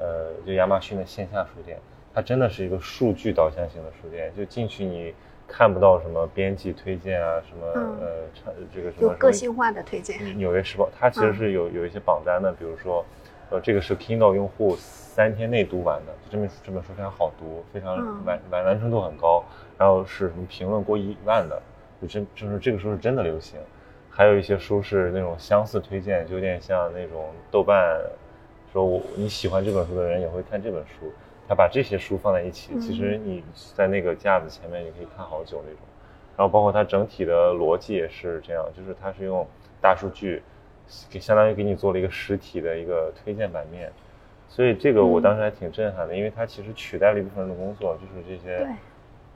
Speaker 1: 呃，就亚马逊的线下书店，它真的是一个数据导向型的书店，就进去你。看不到什么编辑推荐啊，什么呃，这个什么
Speaker 2: 有个性化的推荐。
Speaker 1: 纽约时报它其实是有有一些榜单的，比如说，呃，这个是 Kindle 用户三天内读完的，这本这本书非常好读，非常完完完成度很高，然后是什么评论过一万的，就真就是这个书是真的流行。还有一些书是那种相似推荐，就有点像那种豆瓣，说我你喜欢这本书的人也会看这本书。他把这些书放在一起，其实你在那个架子前面，你可以看好久那种。然后包括它整体的逻辑也是这样，就是它是用大数据，给相当于给你做了一个实体的一个推荐版面。所以这个我当时还挺震撼的，因为它其实取代了一部分人的工作，就是这些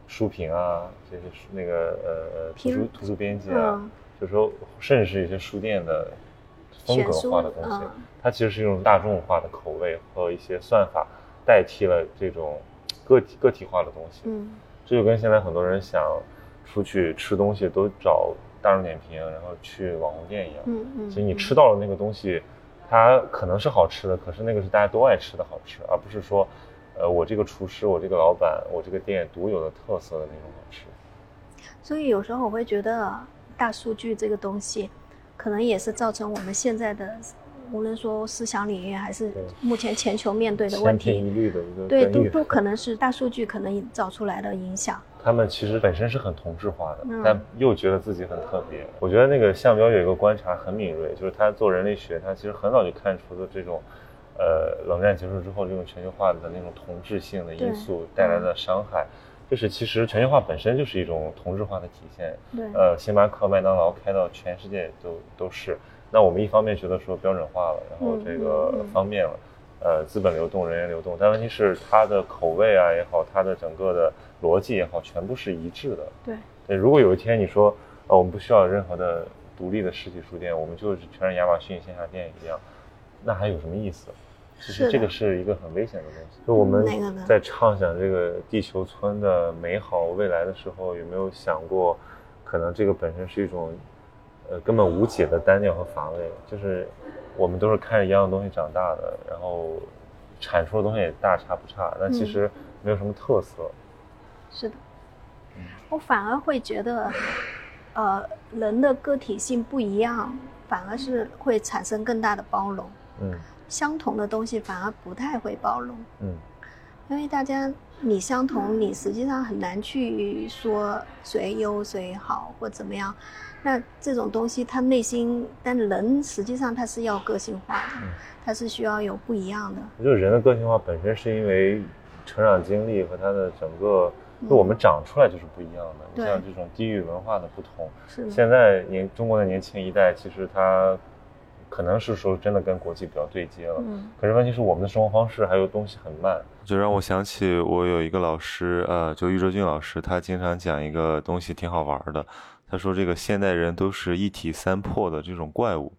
Speaker 1: 书评啊，这些那个呃图书图书编辑啊，就是说甚至是一些书店的风格化的东西，它其实是一种大众化的口味和一些算法代替了这种个体个体化的东西。嗯，这就跟现在很多人想出去吃东西都找大众点评，然后去网红店一样。嗯嗯，其实你吃到了那个东西，它可能是好吃的，可是那个是大家都爱吃的好吃，而不是说，呃，我这个厨师，我这个老板，我这个店独有的特色的那种好吃。
Speaker 2: 所以有时候我会觉得大数据这个东西。可能也是造成我们现在的，无论说思想领域还是目前全球面对的问题，
Speaker 1: 一律的一个
Speaker 2: 对，都都可能是大数据可能造出来的影响。
Speaker 1: 他们其实本身是很同质化的，但又觉得自己很特别。我觉得那个向彪有一个观察很敏锐，就是他做人类学，他其实很早就看出了这种，呃，冷战结束之后这种全球化的那种同质性的因素带来的伤害。就是其实全球化本身就是一种同质化的体现。
Speaker 2: 对。
Speaker 1: 呃，星巴克、麦当劳开到全世界都都是。那我们一方面觉得说标准化了，然后这个方便了，呃，资本流动、人员流动，但问题是它的口味啊也好，它的整个的逻辑也好，全部是一致的。
Speaker 2: 对。
Speaker 1: 对，如果有一天你说，呃，我们不需要任何的独立的实体书店，我们就是全是亚马逊线下店一样，那还有什么意思？其实这个是一个很危险的东西。就我们在畅想这个地球村的美好未来的时候，有没有想过，可能这个本身是一种，呃，根本无解的单调和乏味。就是我们都是看着一样的东西长大的，然后产出的东西也大差不差，但其实没有什么特色。
Speaker 2: 是的，我反而会觉得，呃，人的个体性不一样，反而是会产生更大的包容。嗯。相同的东西反而不太会包容，嗯，因为大家你相同，你实际上很难去说谁优谁好或怎么样。那这种东西，他内心，但人实际上他是要个性化的，他是需要有不一样的。
Speaker 1: 就是人的个性化本身是因为成长经历和他的整个，就我们长出来就是不一样的。你像这种地域文化的不同，
Speaker 2: 是
Speaker 1: 现在年中国的年轻一代，其实他。可能是说真的跟国际比较对接了，嗯，可是问题是我们的生活方式还有东西很慢，就让我想起我有一个老师，呃，就玉哲俊老师，他经常讲一个东西挺好玩的，他说这个现代人都是一体三破的这种怪物，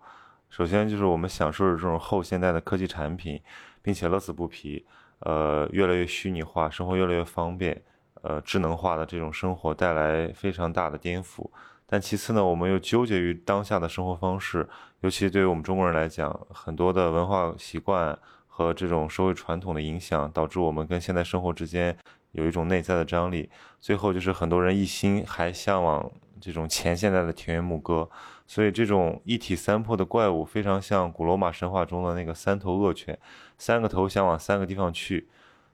Speaker 1: 首先就是我们享受着这种后现代的科技产品，并且乐此不疲，呃，越来越虚拟化，生活越来越方便，呃，智能化的这种生活带来非常大的颠覆。但其次呢，我们又纠结于当下的生活方式，尤其对于我们中国人来讲，很多的文化习惯和这种社会传统的影响，导致我们跟现代生活之间有一种内在的张力。最后就是很多人一心还向往这种前现代的田园牧歌，所以这种一体三破的怪物，非常像古罗马神话中的那个三头恶犬，三个头想往三个地方去。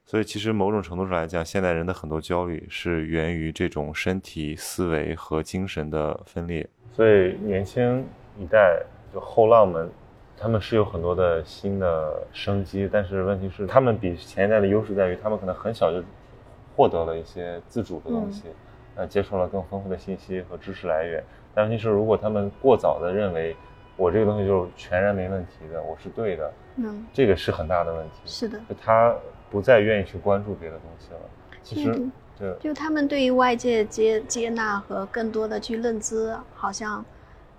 Speaker 1: 所以，其实某种程度上来讲，现代人的很多焦虑是源于这种身体、思维和精神的分裂。所以，年轻一代就后浪们，他们是有很多的新的生机，但是问题是，他们比前一代的优势在于，他们可能很小就获得了一些自主的东西，呃，接受了更丰富的信息和知识来源。但问题是，如果他们过早的认为我这个东西就是全然没问题的，我是对的，嗯，这个是很大的问题。
Speaker 2: 是的，
Speaker 1: 他。不再愿意去关注别的东西了。其实，对，
Speaker 2: 就他们对于外界接接纳和更多的去认知，好像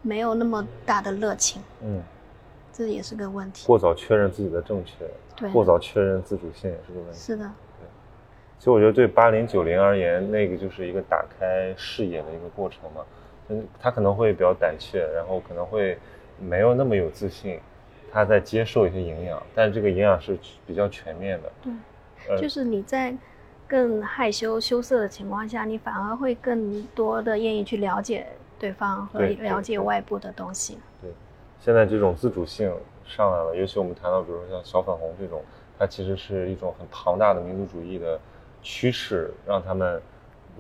Speaker 2: 没有那么大的热情。嗯，这也是个问题。
Speaker 1: 过早确认自己的正确，
Speaker 2: 对，
Speaker 1: 过早确认自主性也是个问题。
Speaker 2: 是的，
Speaker 1: 对。其实我觉得对八零九零而言，那个就是一个打开视野的一个过程嘛。嗯，他可能会比较胆怯，然后可能会没有那么有自信。他在接受一些营养，但是这个营养是比较全面的。
Speaker 2: 对，就是你在更害羞羞涩的情况下，你反而会更多的愿意去了解对方和了解外部的东西。
Speaker 1: 对，现在这种自主性上来了，尤其我们谈到，比如说像小粉红这种，它其实是一种很庞大的民族主义的趋势，让他们。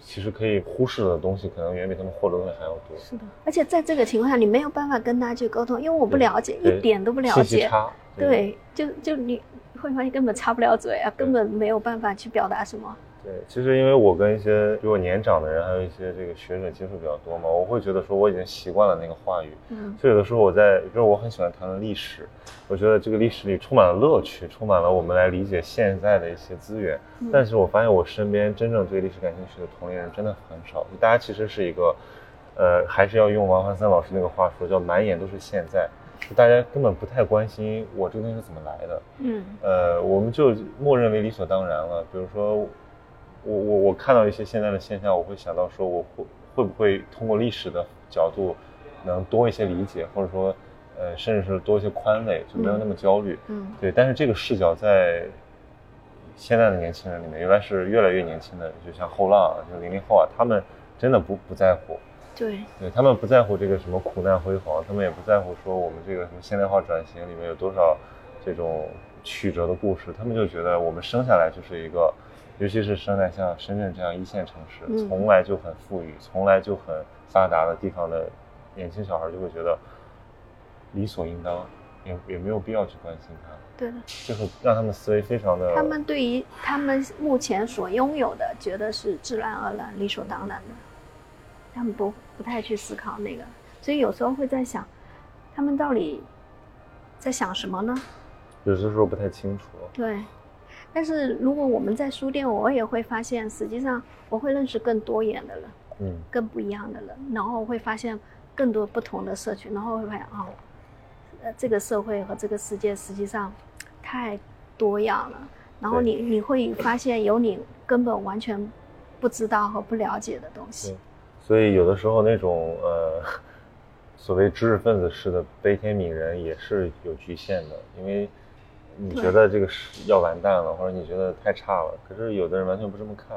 Speaker 1: 其实可以忽视的东西，可能远比他们获得的东西还要多。
Speaker 2: 是的，而且在这个情况下，你没有办法跟他去沟通，因为我不了解，一点都不了解。
Speaker 1: 差。
Speaker 2: 对，就就你会发现根本插不了嘴啊，根本没有办法去表达什么。
Speaker 1: 对，其实因为我跟一些比我年长的人，还有一些这个学者接触比较多嘛，我会觉得说我已经习惯了那个话语。嗯。所以有的时候我在，比如我很喜欢谈论历史，我觉得这个历史里充满了乐趣，充满了我们来理解现在的一些资源。嗯。但是我发现我身边真正对历史感兴趣的同龄人真的很少，大家其实是一个，呃，还是要用王汉森老师那个话说，叫满眼都是现在。大家根本不太关心我这个东西是怎么来的。嗯，呃，我们就默认为理所当然了。比如说，我我我看到一些现在的现象，我会想到说，我会会不会通过历史的角度，能多一些理解，或者说，呃，甚至是多一些宽慰，就没有那么焦虑。嗯，对。但是这个视角在现在的年轻人里面，原来是越来越年轻的，就像后浪，就零零后啊，他们真的不不在乎。
Speaker 2: 对，
Speaker 1: 对他们不在乎这个什么苦难辉煌，他们也不在乎说我们这个什么现代化转型里面有多少这种曲折的故事，他们就觉得我们生下来就是一个，尤其是生在像深圳这样一线城市，从来就很富裕、从来就很发达的地方的年轻小孩，就会觉得理所应当，也也没有必要去关心他。
Speaker 2: 对的，
Speaker 1: 就是让他们思维非常的。
Speaker 2: 他们对于他们目前所拥有的，觉得是自然而然、理所当然的。他们不不太去思考那个，所以有时候会在想，他们到底在想什么呢？
Speaker 1: 有些时候不太清楚。
Speaker 2: 对，但是如果我们在书店，我也会发现，实际上我会认识更多元的人，嗯，更不一样的人，然后会发现更多不同的社群，然后会发现哦，呃，这个社会和这个世界实际上太多样了，然后你你会发现有你根本完全不知道和不了解的东西。
Speaker 1: 所以有的时候那种呃，所谓知识分子式的悲天悯人也是有局限的，因为你觉得这个是要完蛋了，或者你觉得太差了，可是有的人完全不这么看，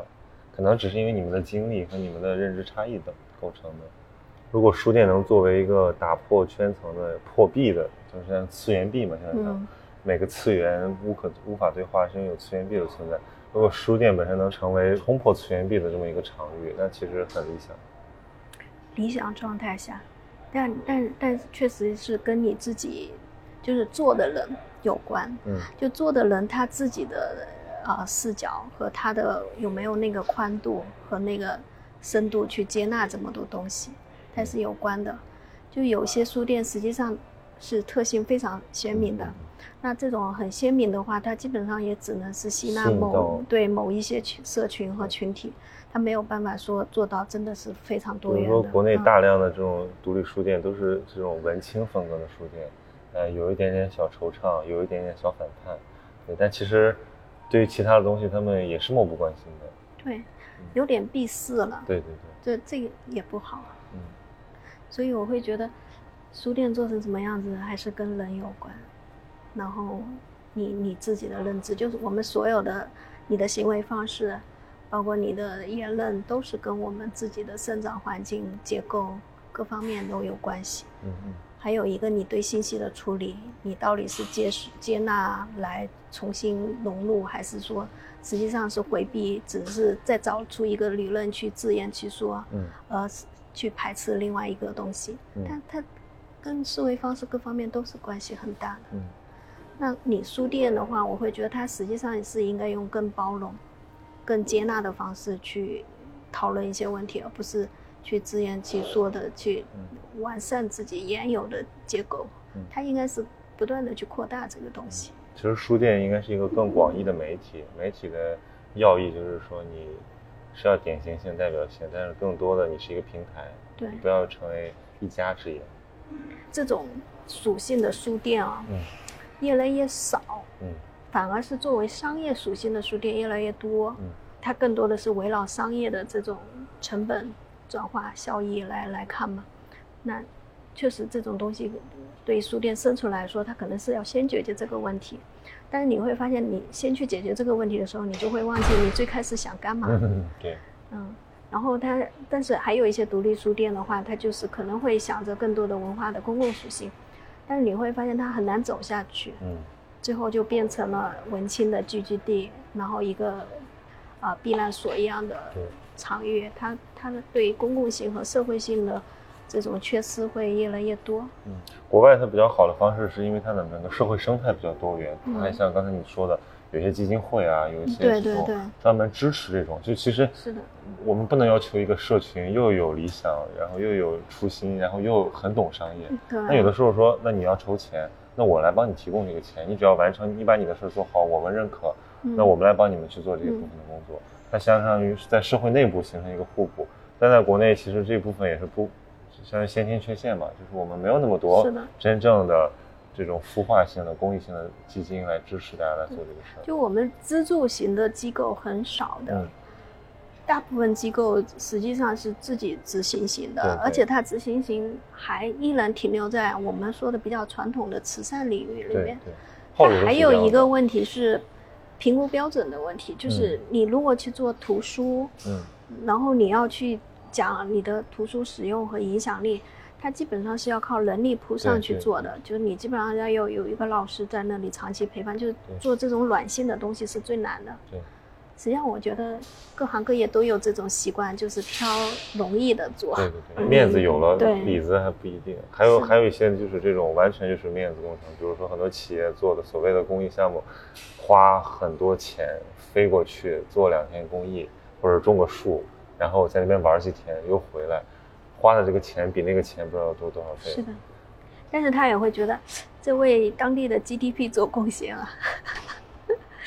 Speaker 1: 可能只是因为你们的经历和你们的认知差异等构成的。如果书店能作为一个打破圈层的破壁的，就是像次元壁嘛，现在讲每个次元无可无法对话，是因为有次元壁的存在。如果书店本身能成为冲破次元壁的这么一个场域，那其实很理想。
Speaker 2: 理想状态下，但但但确实是跟你自己就是做的人有关。嗯，就做的人他自己的啊视角和他的有没有那个宽度和那个深度去接纳这么多东西，它是有关的。就有些书店实际上是特性非常鲜明的，那这种很鲜明的话，它基本上也只能是吸纳某对某一些群社群和群体。他没有办法说做到，真的是非常多元
Speaker 1: 的。比如说，国内大量的这种独立书店都是这种文青风格的书店，呃，有一点点小惆怅，有一点点小反叛，对。但其实，对于其他的东西，他们也是漠不关心的。
Speaker 2: 对，有点闭塞了。
Speaker 1: 对对
Speaker 2: 对，这这个也不好。嗯。所以我会觉得，书店做成什么样子，还是跟人有关。然后，你你自己的认知，就是我们所有的你的行为方式。包括你的言论都是跟我们自己的生长环境、结构各方面都有关系。嗯嗯。还有一个，你对信息的处理，你到底是接接纳来重新融入，还是说实际上是回避，只是再找出一个理论去自圆其说，嗯，呃，去排斥另外一个东西。嗯。它它跟思维方式各方面都是关系很大的。嗯。那你书店的话，我会觉得它实际上是应该用更包容。更接纳的方式去讨论一些问题，而不是去自圆其说的去完善自己原有的结构。它应该是不断的去扩大这个东西。
Speaker 1: 其实书店应该是一个更广义的媒体，媒体的要义就是说你是要典型性、代表性，但是更多的你是一个平台，
Speaker 2: 对，
Speaker 1: 不要成为一家之言。
Speaker 2: 这种属性的书店啊，嗯，越来越少，嗯。反而是作为商业属性的书店越来越多，嗯，它更多的是围绕商业的这种成本转化效益来来看嘛。那确实这种东西对于书店生存来说，它可能是要先解决这个问题。但是你会发现，你先去解决这个问题的时候，你就会忘记你最开始想干嘛。
Speaker 1: 对，
Speaker 2: 嗯，然后它，但是还有一些独立书店的话，它就是可能会想着更多的文化的公共属性，但是你会发现它很难走下去。嗯。最后就变成了文青的聚集地，然后一个啊避难所一样的场域，它它的对公共性和社会性的这种缺失会越来越多。
Speaker 1: 嗯，国外它比较好的方式是因为它的整个社会生态比较多元，还像刚才你说的，有些基金会啊，有一些这种专门支持这种。就其实
Speaker 2: 是的，
Speaker 1: 我们不能要求一个社群又有理想，然后又有初心，然后又很懂商业。那有的时候说，那你要筹钱。那我来帮你提供这个钱，你只要完成，你把你的事做好，我们认可。那我们来帮你们去做这个部分的工作，它相当于是在社会内部形成一个互补。但在国内，其实这部分也是不相当于先天缺陷嘛，就是我们没有那么多真正的这种孵化性的、公益性的基金来支持大家来做这个事儿。
Speaker 2: 就我们资助型的机构很少的，
Speaker 1: 嗯
Speaker 2: 大部分机构实际上是自己执行型的，
Speaker 1: 对对
Speaker 2: 而且它执行型还依然停留在我们说的比较传统的慈善领域里面。
Speaker 1: 对，
Speaker 2: 还有一个问题是评估标准的问题，就是你如果去做图书，
Speaker 1: 嗯
Speaker 2: 然后你要去讲你的图书使用和影响力，它基本上是要靠人力铺上去做的，就是你基本上要有有一个老师在那里长期陪伴，就是做这种软性的东西是最难的。
Speaker 1: 对。
Speaker 2: 实际上，我觉得各行各业都有这种习惯，就是挑容易的做。
Speaker 1: 对对对，面子有了，
Speaker 2: 对
Speaker 1: 里子还不一定。还有还有一些就是这种完全就是面子工程，比如说很多企业做的所谓的公益项目，花很多钱飞过去做两天公益，或者种个树，然后在那边玩几天又回来，花的这个钱比那个钱不知道多多少倍。
Speaker 2: 是的，但是他也会觉得这为当地的 GDP 做贡献啊。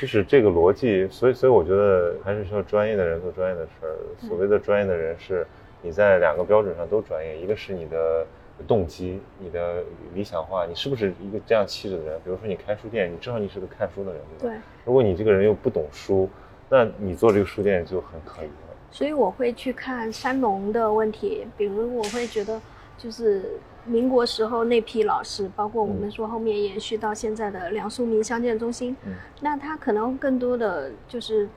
Speaker 1: 就是这个逻辑，所以所以我觉得还是需要专业的人做专业的事儿。所谓的专业的人是，你在两个标准上都专业，一个是你的动机，你的理想化，你是不是一个这样气质的人？比如说你开书店，你知道你是个看书的人，对吧？
Speaker 2: 对，
Speaker 1: 如果你这个人又不懂书，那你做这个书店就很可疑了。
Speaker 2: 所以我会去看山农的问题，比如我会觉得，就是民国时候那批老师，包括我们说后面延续到现在的梁漱溟乡建中心，
Speaker 1: 嗯。
Speaker 2: 那他可能更多的就是，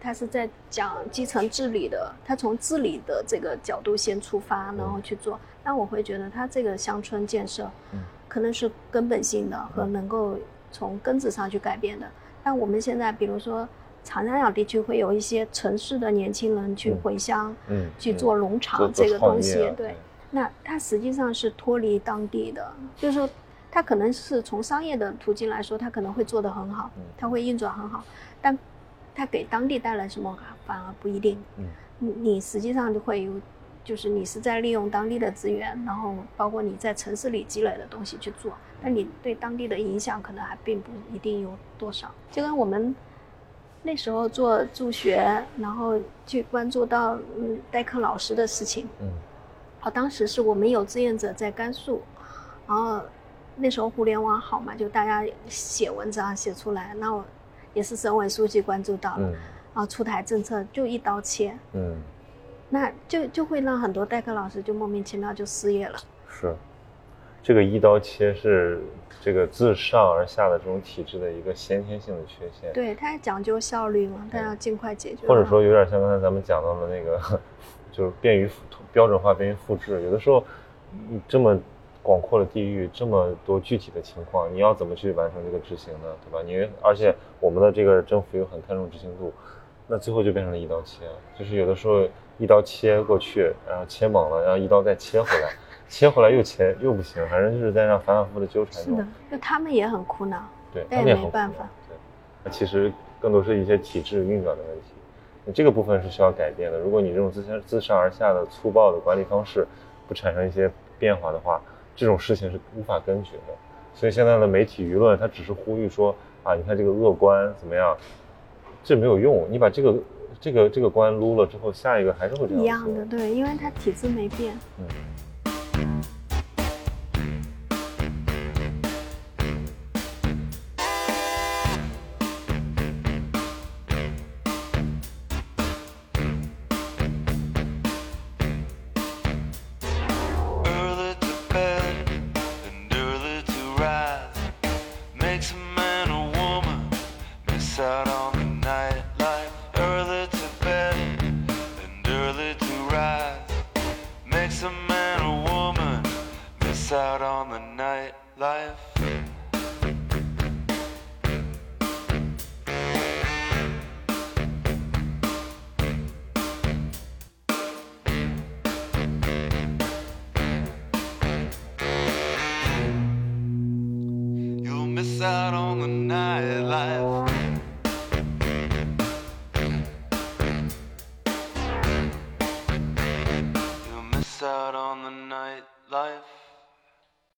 Speaker 2: 他是在讲基层治理的，他从治理的这个角度先出发，然后去做。那我会觉得他这个乡村建设
Speaker 1: 嗯，
Speaker 2: 可能是根本性的和能够从根子上去改变的。但我们现在比如说。长三角地区会有一些城市的年轻人去
Speaker 1: 嗯。
Speaker 2: 回乡，
Speaker 1: 嗯，
Speaker 2: 去做农场这个东西，
Speaker 1: 啊
Speaker 2: 对，那它实际上是脱离当地的，就是说，它可能是从商业的途径来说，它可能会做得很好
Speaker 1: 嗯，
Speaker 2: 它会运转很好，但它给当地带来什么反而不一定。
Speaker 1: 嗯，
Speaker 2: 你你实际上就会有，就是你是在利用当地的资源，然后包括你在城市里积累的东西去做，但你对当地的影响可能还并不一定有多少。就跟我们那时候做助学，然后去关注到嗯代课老师的事情。
Speaker 1: 嗯
Speaker 2: 啊，当时是我们有志愿者在甘肃，然后那时候互联网好嘛，就大家写文章写出来，那我也是省委书记关注到了，
Speaker 1: 嗯
Speaker 2: 然后出台政策就一刀切，
Speaker 1: 嗯，
Speaker 2: 那就就会让很多代课老师就莫名其妙就失业了。
Speaker 1: 是，这个一刀切是这个自上而下的这种体制的一个先天性的缺陷。
Speaker 2: 对，他也讲究效率嘛，它要尽快解决。
Speaker 1: 或者说有点像刚才咱们讲到的那个，就是便于复标准化、便于复制。有的时候，你这么广阔的地域，这么多具体的情况，你要怎么去完成这个执行呢？对吧？你而且我们的这个政府又很看重执行度，那最后就变成了一刀切，就是有的时候一刀切过去，然后切猛了，然后一刀再切回来，切回来又切又不行，反正就是在那反反复复的纠缠中
Speaker 2: 是的。，就他们也很苦恼。
Speaker 1: 对，
Speaker 2: 但
Speaker 1: 也
Speaker 2: 没办法。
Speaker 1: 对，那其实更多是一些体制运转的问题。那这个部分是需要改变的。如果你这种自上自上而下的粗暴的管理方式不产生一些变化的话，这种事情是无法根绝的。所以现在的媒体舆论，它只是呼吁说啊，你看这个恶官怎么样，这没有用。你把这个这个这个官撸了之后，下一个还是会这样
Speaker 2: 一样的，对，因为它体制没变。
Speaker 1: 嗯。